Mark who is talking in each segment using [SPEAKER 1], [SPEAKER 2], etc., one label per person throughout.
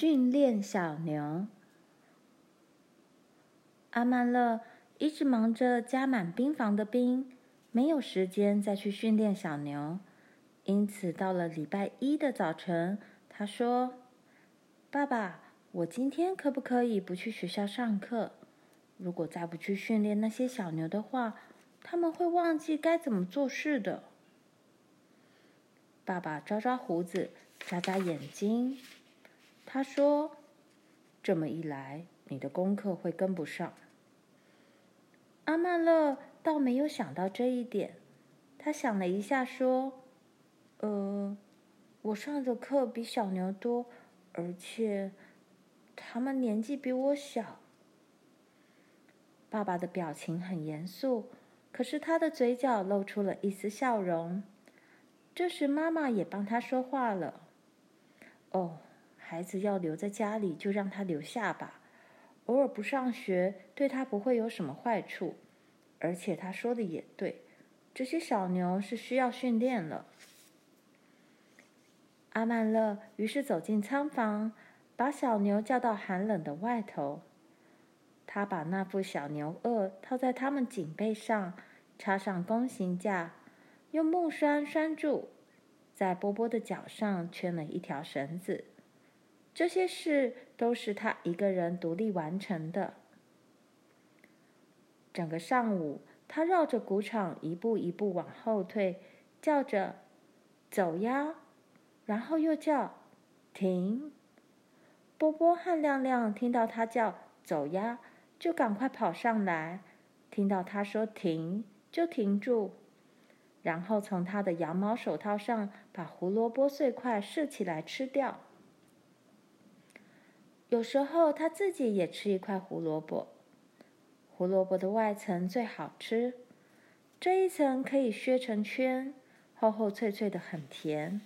[SPEAKER 1] 训练小牛。阿曼勒一直忙着加满冰房的冰，没有时间再去训练小牛。因此，到了礼拜一的早晨，他说：“爸爸，我今天可不可以不去学校上课？如果再不去训练那些小牛的话，他们会忘记该怎么做事的。”爸爸抓抓胡子，眨眨眼睛。他说：“这么一来，你的功课会跟不上。”阿曼乐倒没有想到这一点。他想了一下，说：“呃，我上的课比小牛多，而且他们年纪比我小。”爸爸的表情很严肃，可是他的嘴角露出了一丝笑容。这时，妈妈也帮他说话了：“哦。”孩子要留在家里，就让他留下吧。偶尔不上学，对他不会有什么坏处。而且他说的也对，这些小牛是需要训练了。阿曼乐于是走进仓房，把小牛叫到寒冷的外头。他把那副小牛轭套在他们颈背上，插上弓形架，用木栓拴住，在波波的脚上圈了一条绳子。这些事都是他一个人独立完成的。整个上午，他绕着谷场一步一步往后退，叫着“走呀”，然后又叫“停”。波波和亮亮听到他叫“走呀”，就赶快跑上来；听到他说“停”，就停住，然后从他的羊毛手套上把胡萝卜碎块拾起来吃掉。有时候他自己也吃一块胡萝卜。胡萝卜的外层最好吃，这一层可以削成圈，厚厚脆脆的，很甜。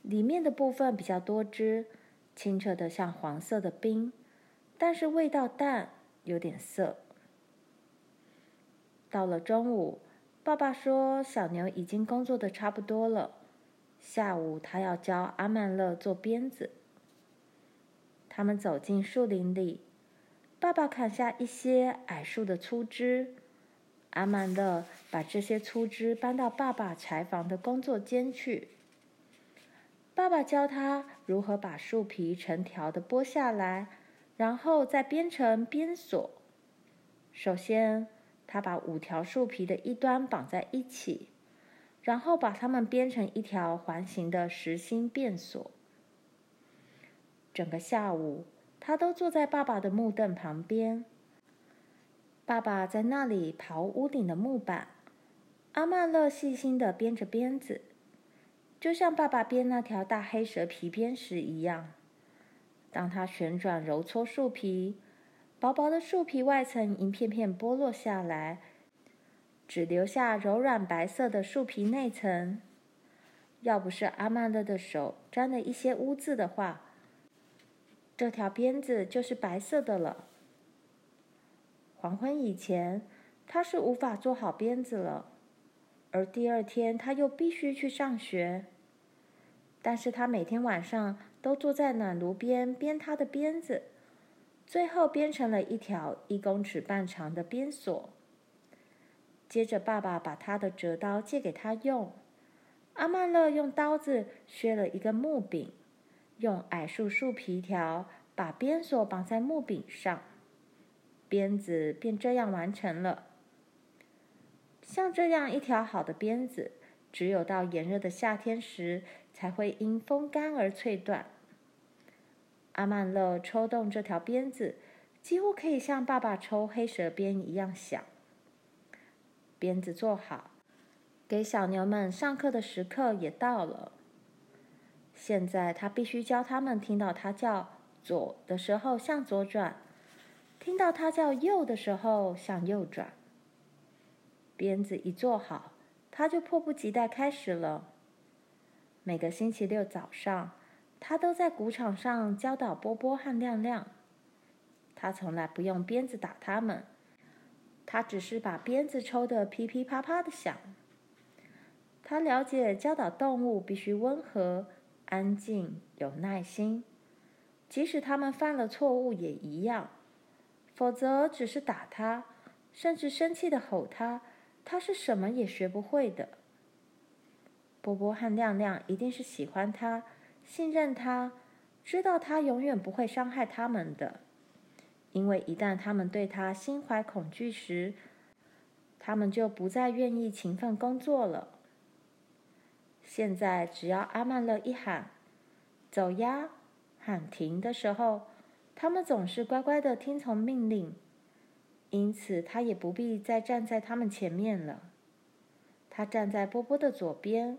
[SPEAKER 1] 里面的部分比较多汁，清澈的像黄色的冰，但是味道淡，有点涩。到了中午，爸爸说小牛已经工作的差不多了，下午他要教阿曼乐做鞭子。他们走进树林里，爸爸砍下一些矮树的粗枝，阿曼乐把这些粗枝搬到爸爸柴房的工作间去。爸爸教他如何把树皮成条的剥下来，然后再编成鞭索。首先，他把五条树皮的一端绑在一起，然后把它们编成一条环形的实心鞭索。整个下午，他都坐在爸爸的木凳旁边。爸爸在那里刨屋顶的木板，阿曼乐细心地编着鞭子，就像爸爸编那条大黑蛇皮鞭时一样。当他旋转揉搓树皮，薄薄的树皮外层一片片剥落下来，只留下柔软白色的树皮内层。要不是阿曼乐的手沾了一些污渍的话，这条鞭子就是白色的了。黄昏以前，他是无法做好鞭子了，而第二天他又必须去上学。但是他每天晚上都坐在暖炉边编他的鞭子，最后编成了一条一公尺半长的鞭索。接着，爸爸把他的折刀借给他用，阿曼勒用刀子削了一个木柄。用矮树树皮条把鞭索绑在木柄上，鞭子便这样完成了。像这样一条好的鞭子，只有到炎热的夏天时才会因风干而脆断。阿曼乐抽动这条鞭子，几乎可以像爸爸抽黑蛇鞭一样响。鞭子做好，给小牛们上课的时刻也到了。现在他必须教他们，听到他叫左的时候向左转，听到他叫右的时候向右转。鞭子一做好，他就迫不及待开始了。每个星期六早上，他都在谷场上教导波波和亮亮。他从来不用鞭子打他们，他只是把鞭子抽得噼噼啪啪的响。他了解教导动物必须温和。安静，有耐心，即使他们犯了错误也一样，否则只是打他，甚至生气的吼他，他是什么也学不会的。波波和亮亮一定是喜欢他，信任他，知道他永远不会伤害他们的。因为一旦他们对他心怀恐惧时，他们就不再愿意勤奋工作了。现在只要阿曼乐一喊“走呀”，喊“停”的时候，他们总是乖乖的听从命令。因此，他也不必再站在他们前面了。他站在波波的左边，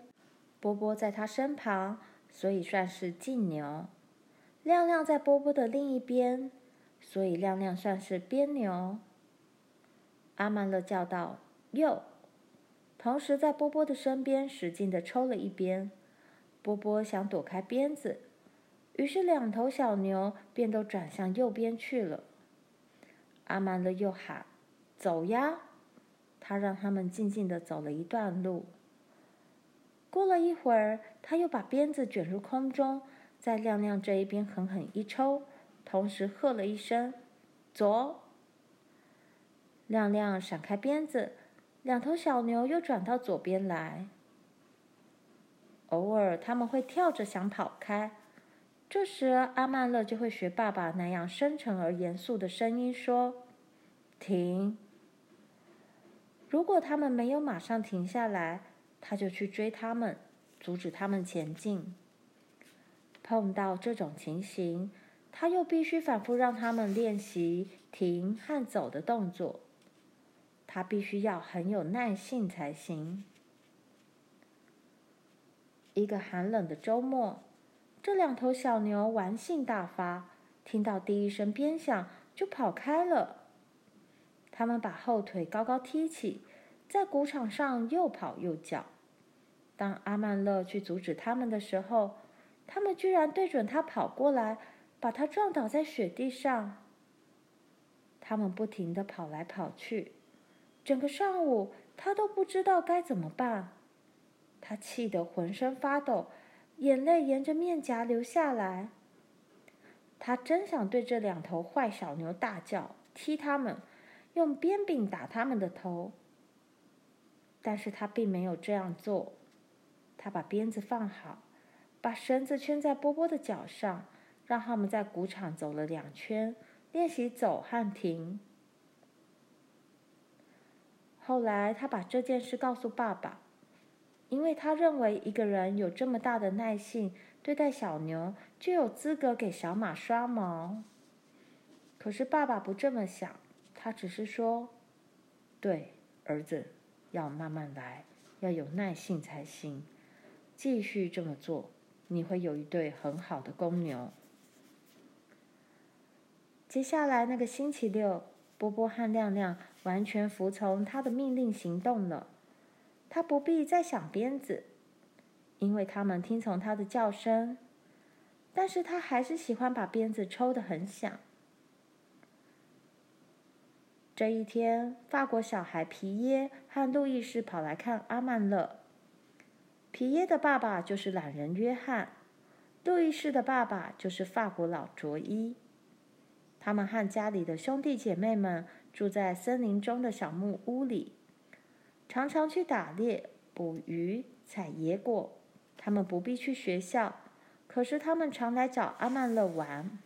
[SPEAKER 1] 波波在他身旁，所以算是近牛。亮亮在波波的另一边。所以亮亮算是边牛。阿曼乐叫道：“右！”同时在波波的身边使劲地抽了一鞭。波波想躲开鞭子，于是两头小牛便都转向右边去了。阿曼乐又喊：“走呀！”他让他们静静地走了一段路。过了一会儿，他又把鞭子卷入空中，在亮亮这一边狠狠一抽。同时喝了一声：“左！”亮亮闪开鞭子，两头小牛又转到左边来。偶尔他们会跳着想跑开，这时阿曼乐就会学爸爸那样深沉而严肃的声音说：“停！”如果他们没有马上停下来，他就去追他们，阻止他们前进。碰到这种情形，他又必须反复让他们练习停和走的动作，他必须要很有耐性才行。一个寒冷的周末，这两头小牛玩性大发，听到第一声鞭响就跑开了。他们把后腿高高踢起，在谷场上又跑又叫。当阿曼乐去阻止他们的时候，他们居然对准他跑过来。把他撞倒在雪地上。他们不停地跑来跑去，整个上午他都不知道该怎么办。他气得浑身发抖，眼泪沿着面颊流下来。他真想对这两头坏小牛大叫，踢他们，用鞭柄打他们的头。但是他并没有这样做。他把鞭子放好，把绳子圈在波波的脚上。让他们在谷场走了两圈，练习走和停。后来，他把这件事告诉爸爸，因为他认为一个人有这么大的耐性对待小牛，就有资格给小马刷毛。可是爸爸不这么想，他只是说：“对，儿子，要慢慢来，要有耐性才行。继续这么做，你会有一对很好的公牛。”接下来那个星期六，波波和亮亮完全服从他的命令行动了。他不必再响鞭子，因为他们听从他的叫声。但是他还是喜欢把鞭子抽得很响。这一天，法国小孩皮耶和路易士跑来看阿曼勒。皮耶的爸爸就是懒人约翰，路易士的爸爸就是法国老卓伊。他们和家里的兄弟姐妹们住在森林中的小木屋里，常常去打猎、捕鱼、采野果。他们不必去学校，可是他们常来找阿曼乐玩。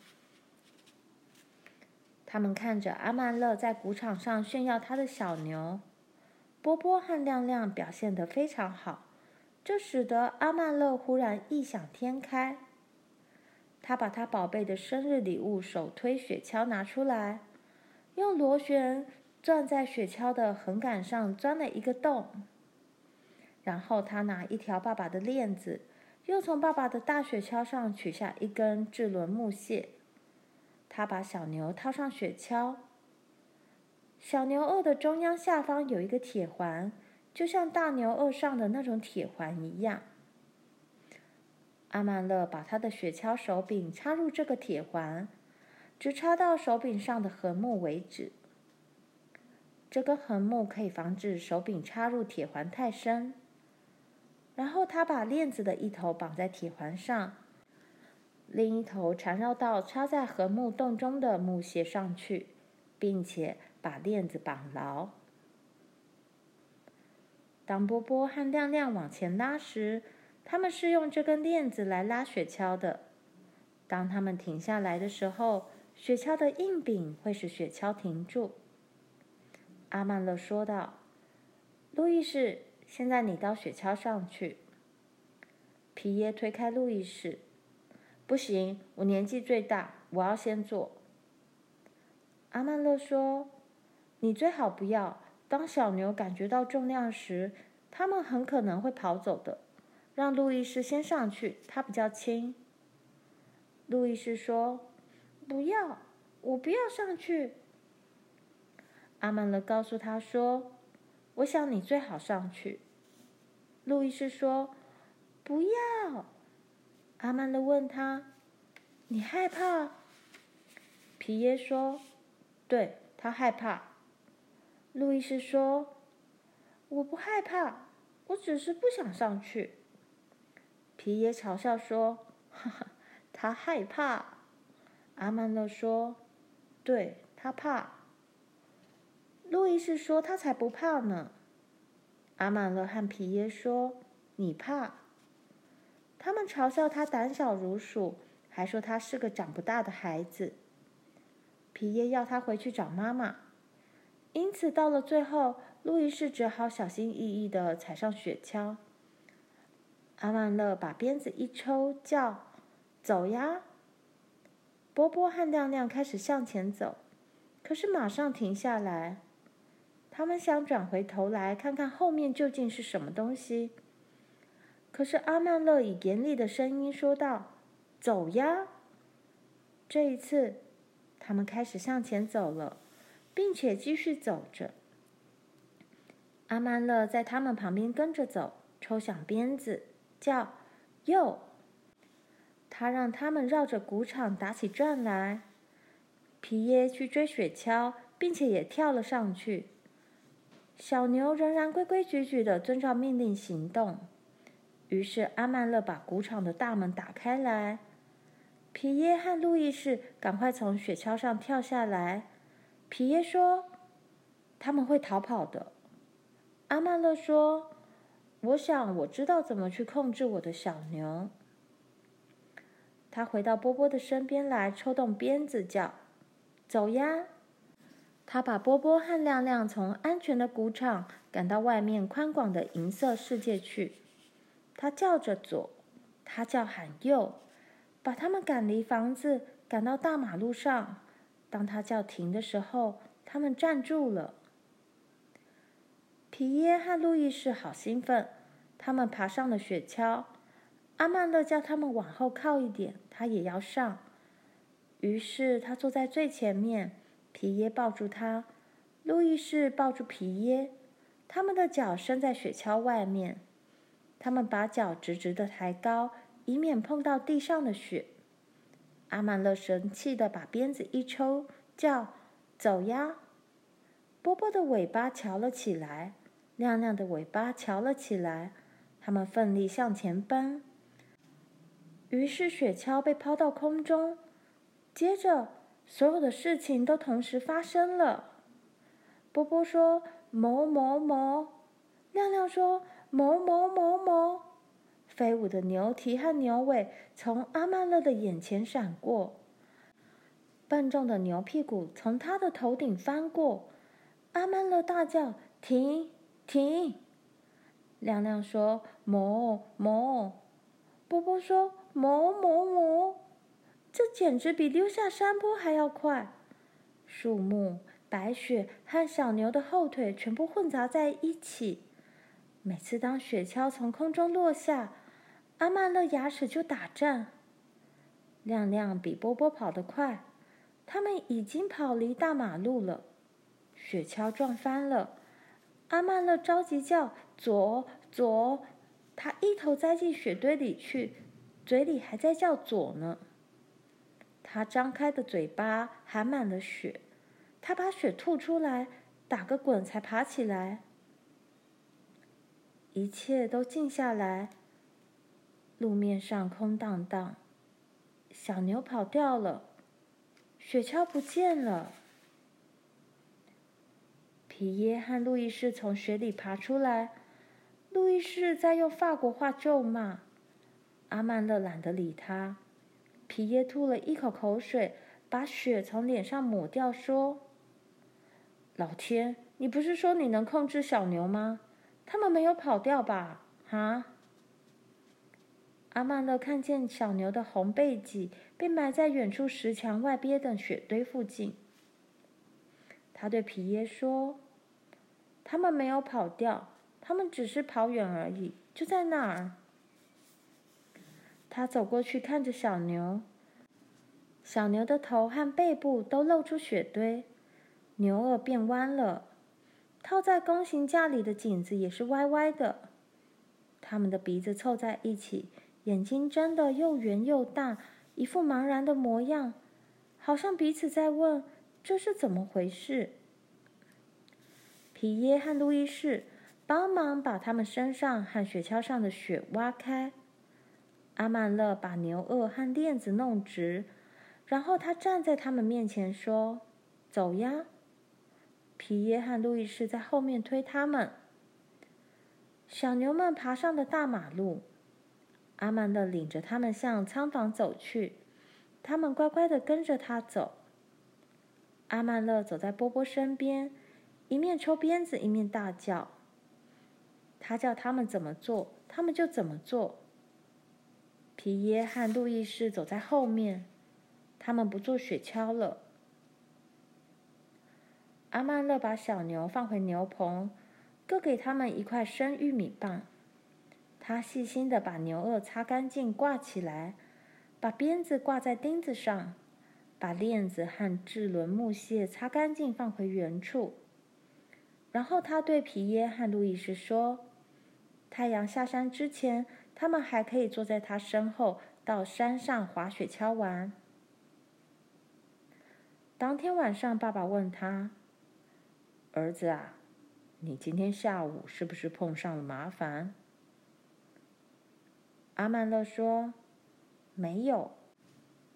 [SPEAKER 1] 他们看着阿曼乐在谷场上炫耀他的小牛，波波和亮亮表现得非常好，这使得阿曼乐忽然异想天开。他把他宝贝的生日礼物——手推雪橇拿出来，用螺旋钻在雪橇的横杆上钻了一个洞。然后他拿一条爸爸的链子，又从爸爸的大雪橇上取下一根制轮木屑。他把小牛套上雪橇，小牛轭的中央下方有一个铁环，就像大牛轭上的那种铁环一样。阿曼乐把他的雪橇手柄插入这个铁环，直插到手柄上的横木为止。这根横木可以防止手柄插入铁环太深。然后他把链子的一头绑在铁环上，另一头缠绕到插在横木洞中的木屑上去，并且把链子绑牢。当波波和亮亮往前拉时，他们是用这根链子来拉雪橇的。当他们停下来的时候，雪橇的硬柄会使雪橇停住。阿曼勒说道：“路易士，现在你到雪橇上去。”皮耶推开路易士：“不行，我年纪最大，我要先坐。”阿曼勒说：“你最好不要。当小牛感觉到重量时，它们很可能会跑走的。让路易斯先上去，他比较轻。”路易斯说：“不要，我不要上去。”阿曼勒告诉他说：“我想你最好上去。”路易斯说：“不要。”阿曼勒问他：“你害怕？”皮耶说：“对，他害怕。”路易斯说：“我不害怕，我只是不想上去。”皮耶嘲笑说：“哈哈，他害怕。”阿曼勒说：“对，他怕。”路易士说：“他才不怕呢。”阿曼勒和皮耶说：“你怕。”他们嘲笑他胆小如鼠，还说他是个长不大的孩子。皮耶要他回去找妈妈，因此到了最后，路易士只好小心翼翼地踩上雪橇。阿曼勒把鞭子一抽，叫：“走呀！”波波和亮亮开始向前走，可是马上停下来。他们想转回头来看看后面究竟是什么东西，可是阿曼勒以严厉的声音说道：“走呀！”这一次，他们开始向前走了，并且继续走着。阿曼勒在他们旁边跟着走，抽响鞭子，叫“哟”。他让他们绕着谷场打起转来。皮耶去追雪橇，并且也跳了上去。小牛仍然规规矩矩的遵照命令行动。于是阿曼勒把谷场的大门打开来，皮耶和路易士赶快从雪橇上跳下来。皮耶说：“他们会逃跑的。”阿曼勒说：“我想我知道怎么去控制我的小牛。”他回到波波的身边来，抽动鞭子叫：“走呀！”他把波波和亮亮从安全的谷场赶到外面宽广的银色世界去。他叫着左，他叫喊右，把他们赶离房子，赶到大马路上。当他叫停的时候，他们站住了。皮耶和路易士好兴奋，他们爬上了雪橇。阿曼勒叫他们往后靠一点，他也要上。于是他坐在最前面。皮耶抱住他，路易士抱住皮耶，他们的脚伸在雪橇外面，他们把脚直直的抬高，以免碰到地上的雪。阿曼勒神气的把鞭子一抽，叫：“走呀！”波波的尾巴翘了起来，亮亮的尾巴翘了起来，他们奋力向前奔。于是雪橇被抛到空中，接着。所有的事情都同时发生了。波波说：“某某某。”亮亮说：“某某某某。”飞舞的牛蹄和牛尾从阿曼勒的眼前闪过，笨重的牛屁股从他的头顶翻过。阿曼勒大叫：“停！停！”亮亮说：“哞哞。”波波说：“哞哞哞。”这简直比溜下山坡还要快！树木、白雪和小牛的后腿全部混杂在一起。每次当雪橇从空中落下，阿曼勒牙齿就打颤。亮亮比波波跑得快，他们已经跑离大马路了。雪橇撞翻了，阿曼勒着急叫：“左左！”他一头栽进雪堆里去，嘴里还在叫“左”呢。他张开的嘴巴含满了雪，他把雪吐出来，打个滚才爬起来。一切都静下来，路面上空荡荡，小牛跑掉了，雪橇不见了。皮耶和路易士从雪里爬出来，路易士在用法国话咒骂。阿曼乐懒得理他。皮耶吐了一口口水，把雪从脸上抹掉，说：“老天，你不是说你能控制小牛吗？他们没有跑掉吧？哈？”阿曼乐看见小牛的红背脊被埋在远处石墙外边的雪堆附近。他对皮耶说：“他们没有跑掉，他们只是跑远而已，就在那儿。”他走过去看着小牛，小牛的头和背部都露出雪堆，牛耳变弯了，套在弓形架里的颈子也是歪歪的，他们的鼻子凑在一起。眼睛睁得又圆又大，一副茫然的模样，好像彼此在问：“这是怎么回事？”皮耶和路易士帮忙把他们身上和雪橇上的雪挖开。阿曼勒把牛顎和链子弄直，然后他站在他们面前说：“走呀！”皮耶和路易士在后面推他们。小牛们爬上了大马路。阿曼勒领着他们向仓房走去，他们乖乖的跟着他走。阿曼勒走在波波身边，一面抽鞭子，一面大叫。他叫他们怎么做，他们就怎么做。皮耶和路易士走在后面，他们不坐雪橇了。阿曼乐把小牛放回牛棚，各给他们一块生玉米棒。他细心的把牛轭擦干净，挂起来，把鞭子挂在钉子上，把链子和制轮木屑擦干净，放回原处。然后他对皮耶和路易斯说：“太阳下山之前，他们还可以坐在他身后到山上滑雪橇玩。”当天晚上，爸爸问他：“儿子啊，你今天下午是不是碰上了麻烦？”阿曼乐说：“没有，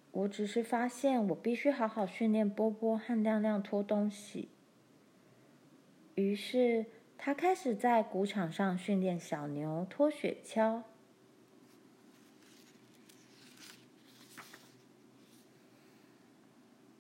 [SPEAKER 1] 我只是发现我必须好好训练波波和亮亮拖东西。于是他开始在谷场上训练小牛拖雪橇。